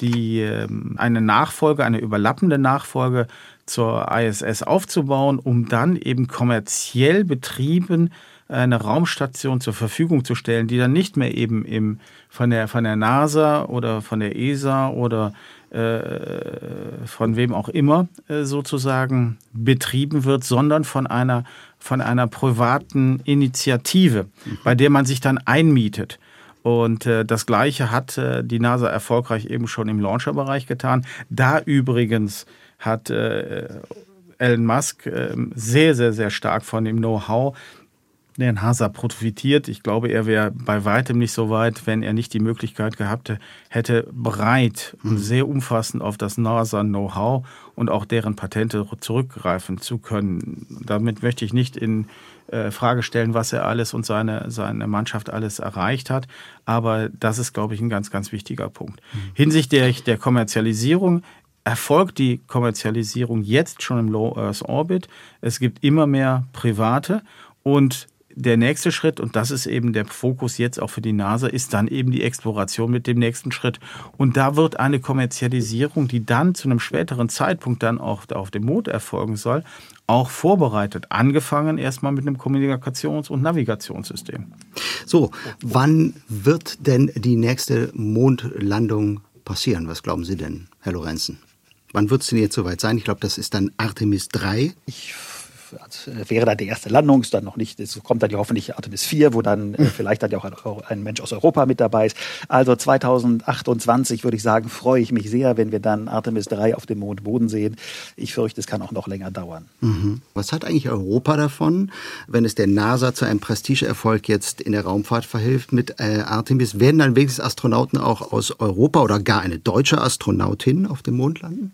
die ähm, eine Nachfolge, eine überlappende Nachfolge zur ISS aufzubauen, um dann eben kommerziell betrieben eine Raumstation zur Verfügung zu stellen, die dann nicht mehr eben im, von, der, von der NASA oder von der ESA oder äh, von wem auch immer äh, sozusagen betrieben wird, sondern von einer, von einer privaten Initiative, bei der man sich dann einmietet. Und äh, das Gleiche hat äh, die NASA erfolgreich eben schon im Launcher-Bereich getan. Da übrigens hat äh, Elon Musk äh, sehr, sehr, sehr stark von dem Know-how der NASA profitiert. Ich glaube, er wäre bei weitem nicht so weit, wenn er nicht die Möglichkeit gehabt hätte, breit und mhm. sehr umfassend auf das NASA-Know-how und auch deren Patente zurückgreifen zu können. Damit möchte ich nicht in äh, Frage stellen, was er alles und seine, seine Mannschaft alles erreicht hat. Aber das ist, glaube ich, ein ganz, ganz wichtiger Punkt. Mhm. Hinsichtlich der Kommerzialisierung erfolgt die Kommerzialisierung jetzt schon im Low Earth Orbit. Es gibt immer mehr Private und der nächste Schritt, und das ist eben der Fokus jetzt auch für die NASA, ist dann eben die Exploration mit dem nächsten Schritt. Und da wird eine Kommerzialisierung, die dann zu einem späteren Zeitpunkt dann auch auf dem Mond erfolgen soll, auch vorbereitet. Angefangen erstmal mit einem Kommunikations- und Navigationssystem. So, wann wird denn die nächste Mondlandung passieren? Was glauben Sie denn, Herr Lorenzen? Wann wird es denn jetzt soweit sein? Ich glaube, das ist dann Artemis 3. Ich also, wäre dann die erste Landung, ist dann noch nicht, es kommt dann ja hoffentlich Artemis 4, wo dann äh, vielleicht dann ja auch ein, ein, Mensch aus Europa mit dabei ist. Also 2028 würde ich sagen, freue ich mich sehr, wenn wir dann Artemis 3 auf dem Mondboden sehen. Ich fürchte, es kann auch noch länger dauern. Mhm. Was hat eigentlich Europa davon, wenn es der NASA zu einem Prestigeerfolg jetzt in der Raumfahrt verhilft mit äh, Artemis? Werden dann wenigstens Astronauten auch aus Europa oder gar eine deutsche Astronautin auf dem Mond landen?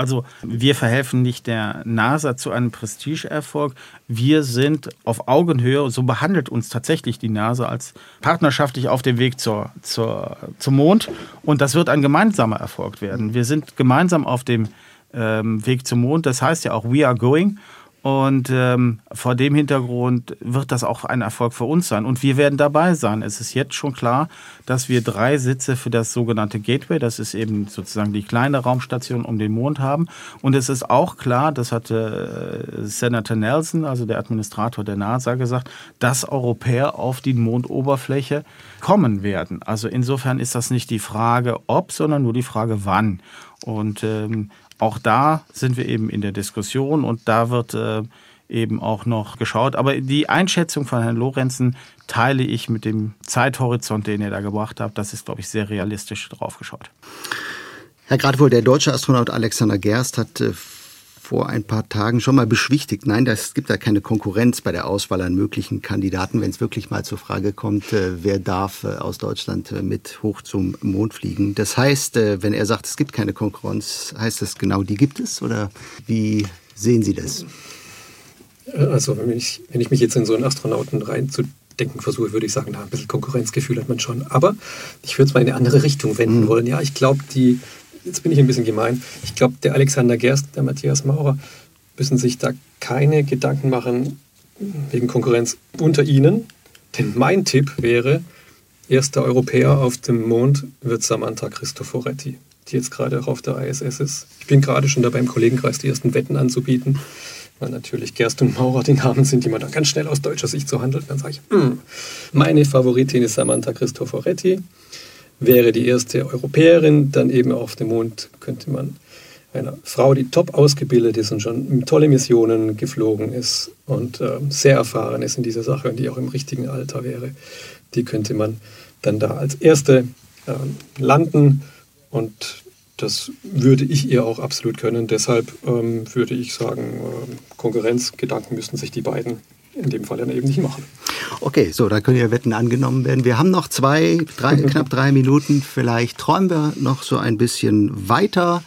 Also wir verhelfen nicht der NASA zu einem Prestigeerfolg. Wir sind auf Augenhöhe, so behandelt uns tatsächlich die NASA als partnerschaftlich auf dem Weg zur, zur, zum Mond. Und das wird ein gemeinsamer Erfolg werden. Wir sind gemeinsam auf dem ähm, Weg zum Mond. Das heißt ja auch We are going. Und ähm, vor dem Hintergrund wird das auch ein Erfolg für uns sein. Und wir werden dabei sein. Es ist jetzt schon klar, dass wir drei Sitze für das sogenannte Gateway, das ist eben sozusagen die kleine Raumstation um den Mond haben. Und es ist auch klar, das hatte äh, Senator Nelson, also der Administrator der NASA, gesagt, dass Europäer auf die Mondoberfläche kommen werden. Also insofern ist das nicht die Frage ob, sondern nur die Frage wann. Und ähm, auch da sind wir eben in der Diskussion und da wird äh, eben auch noch geschaut. Aber die Einschätzung von Herrn Lorenzen teile ich mit dem Zeithorizont, den ihr da gebracht habt. Das ist, glaube ich, sehr realistisch drauf geschaut. Herr Gradwohl, der deutsche Astronaut Alexander Gerst hat äh, vor ein paar Tagen schon mal beschwichtigt. Nein, es gibt da keine Konkurrenz bei der Auswahl an möglichen Kandidaten, wenn es wirklich mal zur Frage kommt, äh, wer darf äh, aus Deutschland äh, mit hoch zum Mond fliegen. Das heißt, wenn er sagt, es gibt keine Konkurrenz, heißt das genau, die gibt es? Oder wie sehen Sie das? Also wenn ich, wenn ich mich jetzt in so einen Astronauten reinzudenken versuche, würde ich sagen, na, ein bisschen Konkurrenzgefühl hat man schon. Aber ich würde es mal in eine andere Richtung wenden mhm. wollen. Ja, ich glaube, die, jetzt bin ich ein bisschen gemein, ich glaube, der Alexander Gerst, der Matthias Maurer müssen sich da keine Gedanken machen wegen Konkurrenz unter ihnen. Denn mein Tipp wäre, erster Europäer auf dem Mond wird Samantha Cristoforetti, die jetzt gerade auch auf der ISS ist. Ich bin gerade schon dabei, im Kollegenkreis die ersten Wetten anzubieten weil natürlich Gerst und Maurer die Namen sind, die man dann ganz schnell aus deutscher Sicht so handelt. Dann sage ich, hm, meine Favoritin ist Samantha Cristoforetti, wäre die erste Europäerin, dann eben auf dem Mond könnte man einer Frau, die top ausgebildet ist und schon tolle Missionen geflogen ist und äh, sehr erfahren ist in dieser Sache und die auch im richtigen Alter wäre, die könnte man dann da als erste äh, landen und das würde ich ihr auch absolut können. Deshalb ähm, würde ich sagen, äh, Konkurrenzgedanken müssten sich die beiden in dem Fall dann eben nicht machen. Okay, so, da können ja Wetten angenommen werden. Wir haben noch zwei, drei, knapp drei Minuten. Vielleicht träumen wir noch so ein bisschen weiter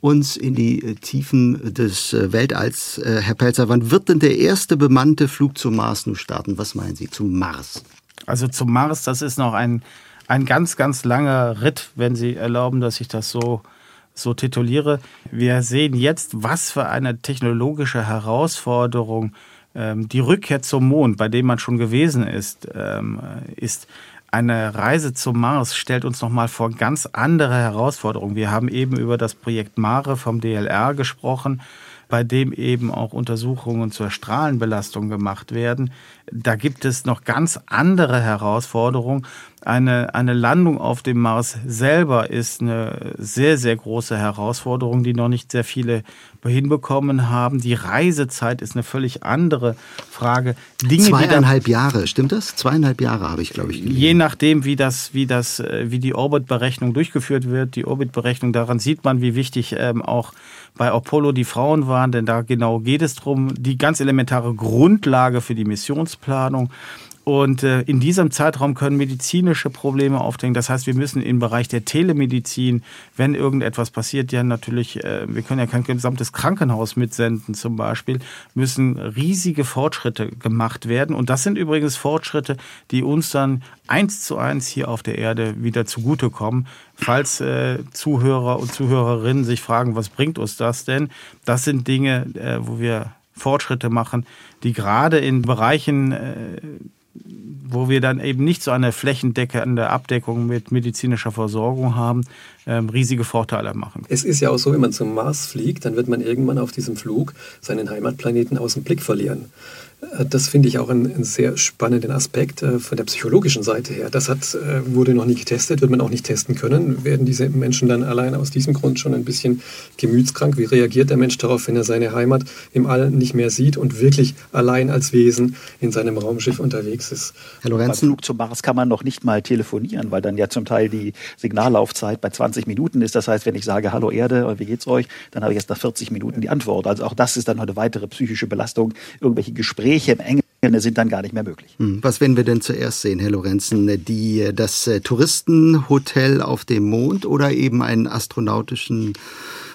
uns in die äh, Tiefen des äh, Weltalls. Äh, Herr Pelzer, wann wird denn der erste bemannte Flug zum Mars nun starten? Was meinen Sie zum Mars? Also zum Mars, das ist noch ein ein ganz, ganz langer Ritt, wenn Sie erlauben, dass ich das so, so tituliere. Wir sehen jetzt, was für eine technologische Herausforderung ähm, die Rückkehr zum Mond, bei dem man schon gewesen ist, ähm, ist. Eine Reise zum Mars stellt uns nochmal vor ganz andere Herausforderungen. Wir haben eben über das Projekt Mare vom DLR gesprochen bei dem eben auch Untersuchungen zur Strahlenbelastung gemacht werden. Da gibt es noch ganz andere Herausforderungen. Eine, eine Landung auf dem Mars selber ist eine sehr, sehr große Herausforderung, die noch nicht sehr viele hinbekommen haben. Die Reisezeit ist eine völlig andere Frage. Dinge, Zweieinhalb Jahre, stimmt das? Zweieinhalb Jahre habe ich, glaube ich. Gelesen. Je nachdem, wie das, wie das, äh, wie die Orbitberechnung durchgeführt wird. Die Orbitberechnung, daran sieht man, wie wichtig ähm, auch bei Apollo die Frauen waren, denn da genau geht es darum, die ganz elementare Grundlage für die Missionsplanung. Und äh, in diesem Zeitraum können medizinische Probleme auftreten. Das heißt, wir müssen im Bereich der Telemedizin, wenn irgendetwas passiert, ja natürlich, äh, wir können ja kein gesamtes Krankenhaus mitsenden zum Beispiel, müssen riesige Fortschritte gemacht werden. Und das sind übrigens Fortschritte, die uns dann eins zu eins hier auf der Erde wieder zugutekommen. Falls äh, Zuhörer und Zuhörerinnen sich fragen, was bringt uns das denn? Das sind Dinge, äh, wo wir Fortschritte machen, die gerade in Bereichen äh, wo wir dann eben nicht so eine flächendeckende Abdeckung mit medizinischer Versorgung haben, ähm, riesige Vorteile machen. Es ist ja auch so, wenn man zum Mars fliegt, dann wird man irgendwann auf diesem Flug seinen Heimatplaneten aus dem Blick verlieren. Äh, das finde ich auch einen, sehr spannenden Aspekt äh, von der psychologischen Seite her. Das hat, äh, wurde noch nie getestet, wird man auch nicht testen können. Werden diese Menschen dann allein aus diesem Grund schon ein bisschen gemütskrank? Wie reagiert der Mensch darauf, wenn er seine Heimat im All nicht mehr sieht und wirklich allein als Wesen in seinem Raumschiff unterwegs ist? Herr Lorenzen. Beim Flug zum Mars kann man noch nicht mal telefonieren, weil dann ja zum Teil die Signallaufzeit bei 20 Minuten ist. Das heißt, wenn ich sage, hallo Erde, wie geht's euch, dann habe ich erst nach 40 Minuten die Antwort. Also auch das ist dann eine weitere psychische Belastung. Irgendwelche Gespräche Gespräche im engen sind dann gar nicht mehr möglich. Hm, was werden wir denn zuerst sehen, Herr Lorenzen? Die, das äh, Touristenhotel auf dem Mond oder eben einen astronautischen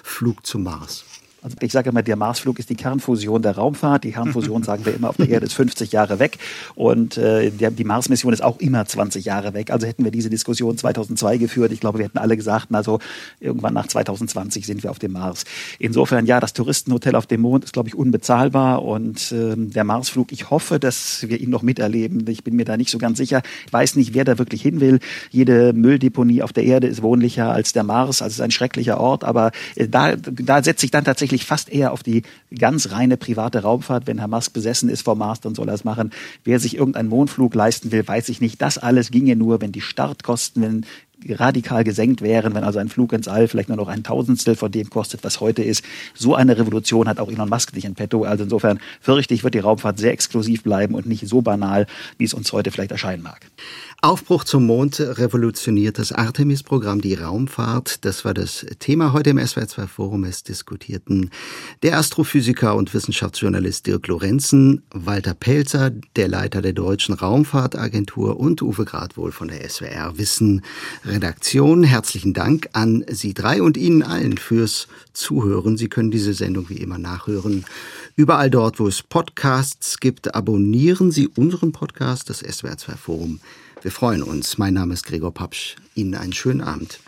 Flug zum Mars? Also ich sage immer, der Marsflug ist die Kernfusion der Raumfahrt. Die Kernfusion, sagen wir immer, auf der Erde ist 50 Jahre weg. Und äh, die Mars-Mission ist auch immer 20 Jahre weg. Also hätten wir diese Diskussion 2002 geführt, ich glaube, wir hätten alle gesagt, also irgendwann nach 2020 sind wir auf dem Mars. Insofern, ja, das Touristenhotel auf dem Mond ist, glaube ich, unbezahlbar. Und äh, der Marsflug, ich hoffe, dass wir ihn noch miterleben. Ich bin mir da nicht so ganz sicher. Ich weiß nicht, wer da wirklich hin will. Jede Mülldeponie auf der Erde ist wohnlicher als der Mars. Also es ist ein schrecklicher Ort. Aber äh, da, da setze ich dann tatsächlich tatsächlich fast eher auf die ganz reine private Raumfahrt. Wenn Herr Musk besessen ist vom Mars, dann soll er es machen. Wer sich irgendeinen Mondflug leisten will, weiß ich nicht. Das alles ginge nur, wenn die Startkosten, wenn radikal gesenkt wären, wenn also ein Flug ins All vielleicht nur noch ein Tausendstel von dem kostet, was heute ist. So eine Revolution hat auch Elon Musk nicht in petto. Also insofern fürchte ich, wird die Raumfahrt sehr exklusiv bleiben und nicht so banal, wie es uns heute vielleicht erscheinen mag. Aufbruch zum Mond revolutioniert das Artemis-Programm, die Raumfahrt. Das war das Thema heute im SWR2 Forum. Es diskutierten der Astrophysiker und Wissenschaftsjournalist Dirk Lorenzen, Walter Pelzer, der Leiter der Deutschen Raumfahrtagentur und Uwe Gradwohl von der SWR Wissen Redaktion. Herzlichen Dank an Sie drei und Ihnen allen fürs Zuhören. Sie können diese Sendung wie immer nachhören. Überall dort, wo es Podcasts gibt, abonnieren Sie unseren Podcast, das SWR2 Forum wir freuen uns. Mein Name ist Gregor Papsch. Ihnen einen schönen Abend.